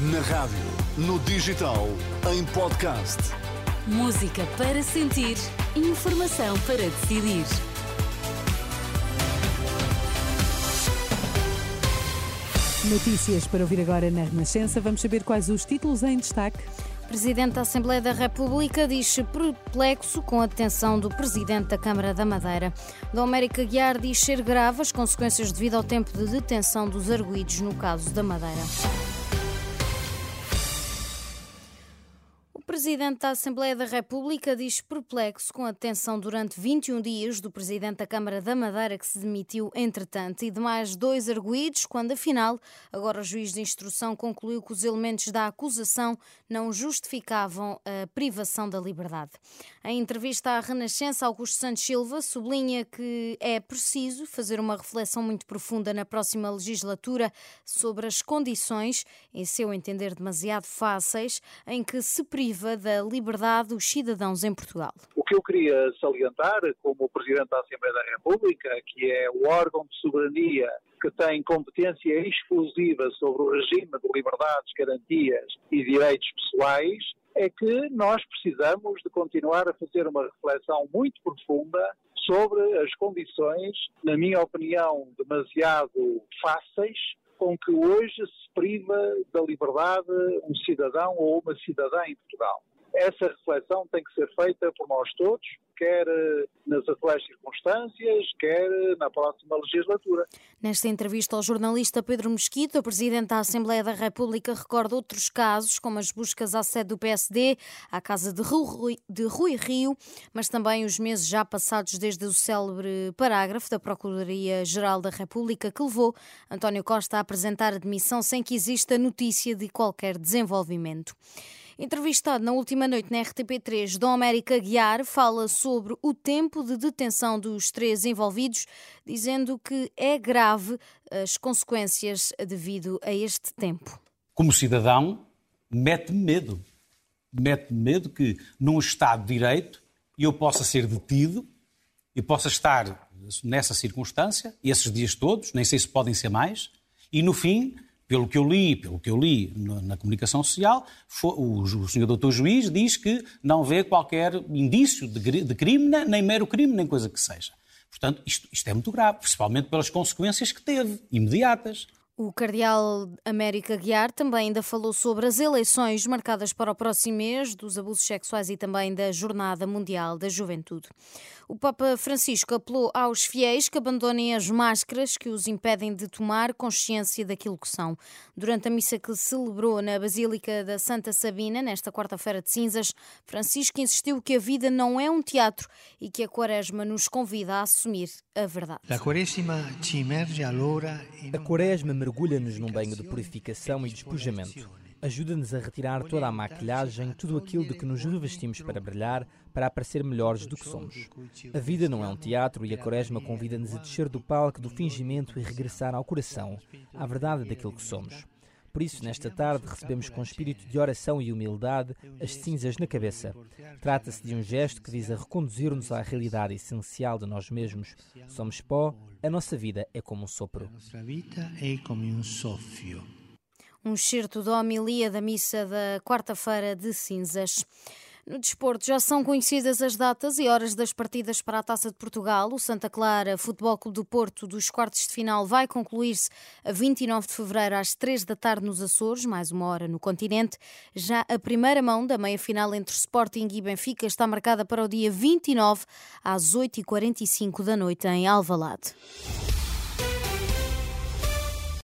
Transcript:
Na rádio, no digital, em podcast. Música para sentir, informação para decidir. Notícias para ouvir agora na Renascença. Vamos saber quais os títulos em destaque. Presidente da Assembleia da República diz-se perplexo com a detenção do Presidente da Câmara da Madeira. Dom América Guiar diz ser grave as consequências devido ao tempo de detenção dos arguídos no caso da Madeira. Presidente da Assembleia da República diz perplexo com a detenção durante 21 dias do Presidente da Câmara da Madeira, que se demitiu entretanto, e de mais dois arguídos, quando afinal, agora o juiz de instrução concluiu que os elementos da acusação não justificavam a privação da liberdade. Em entrevista à Renascença, Augusto Santos Silva sublinha que é preciso fazer uma reflexão muito profunda na próxima legislatura sobre as condições, em seu entender demasiado fáceis, em que se priva da liberdade dos cidadãos em Portugal. O que eu queria salientar, como Presidente da Assembleia da República, que é o órgão de soberania que tem competência exclusiva sobre o regime de liberdades, garantias e direitos pessoais, é que nós precisamos de continuar a fazer uma reflexão muito profunda sobre as condições, na minha opinião, demasiado fáceis com que hoje se priva da liberdade um cidadão ou uma cidadã em Portugal. Essa reflexão tem que ser feita por nós todos, quer eh, nas atuais circunstâncias, quer na próxima legislatura. Nesta entrevista ao jornalista Pedro Mesquita, o Presidente da Assembleia da República recorda outros casos, como as buscas à sede do PSD, à casa de Rui, de Rui Rio, mas também os meses já passados desde o célebre parágrafo da Procuradoria-Geral da República que levou António Costa a apresentar a demissão sem que exista notícia de qualquer desenvolvimento. Entrevistado na última noite na RTP3, Dom América Guiar fala sobre o tempo de detenção dos três envolvidos, dizendo que é grave as consequências devido a este tempo. Como cidadão, mete-me medo. Mete-me medo que num Estado de Direito eu possa ser detido e possa estar nessa circunstância, esses dias todos, nem sei se podem ser mais, e no fim pelo que eu li, pelo que eu li na comunicação social, o, o senhor doutor juiz diz que não vê qualquer indício de, de crime, nem mero crime, nem coisa que seja. Portanto, isto, isto é muito grave, principalmente pelas consequências que teve, imediatas. O cardeal América Guiar também ainda falou sobre as eleições marcadas para o próximo mês, dos abusos sexuais e também da Jornada Mundial da Juventude. O Papa Francisco apelou aos fiéis que abandonem as máscaras que os impedem de tomar consciência daquilo que são. Durante a missa que celebrou na Basílica da Santa Sabina, nesta quarta-feira de cinzas, Francisco insistiu que a vida não é um teatro e que a Quaresma nos convida a assumir a verdade. A Quaresma mergulha-nos num banho de purificação e despojamento. Ajuda-nos a retirar toda a maquilhagem, tudo aquilo de que nos revestimos para brilhar, para aparecer melhores do que somos. A vida não é um teatro e a Quaresma convida-nos a descer do palco do fingimento e regressar ao coração, à verdade daquilo que somos. Por isso, nesta tarde, recebemos com espírito de oração e humildade as cinzas na cabeça. Trata-se de um gesto que visa reconduzir-nos à realidade essencial de nós mesmos. Somos pó, a nossa vida é como um sopro. Um excerto da homilia da missa da quarta-feira de cinzas. No desporto, já são conhecidas as datas e horas das partidas para a Taça de Portugal. O Santa Clara Futebol Clube do Porto dos quartos de final vai concluir-se a 29 de fevereiro às 3 da tarde nos Açores, mais uma hora no continente. Já a primeira mão da meia-final entre Sporting e Benfica está marcada para o dia 29 às 8h45 da noite em Alvalade.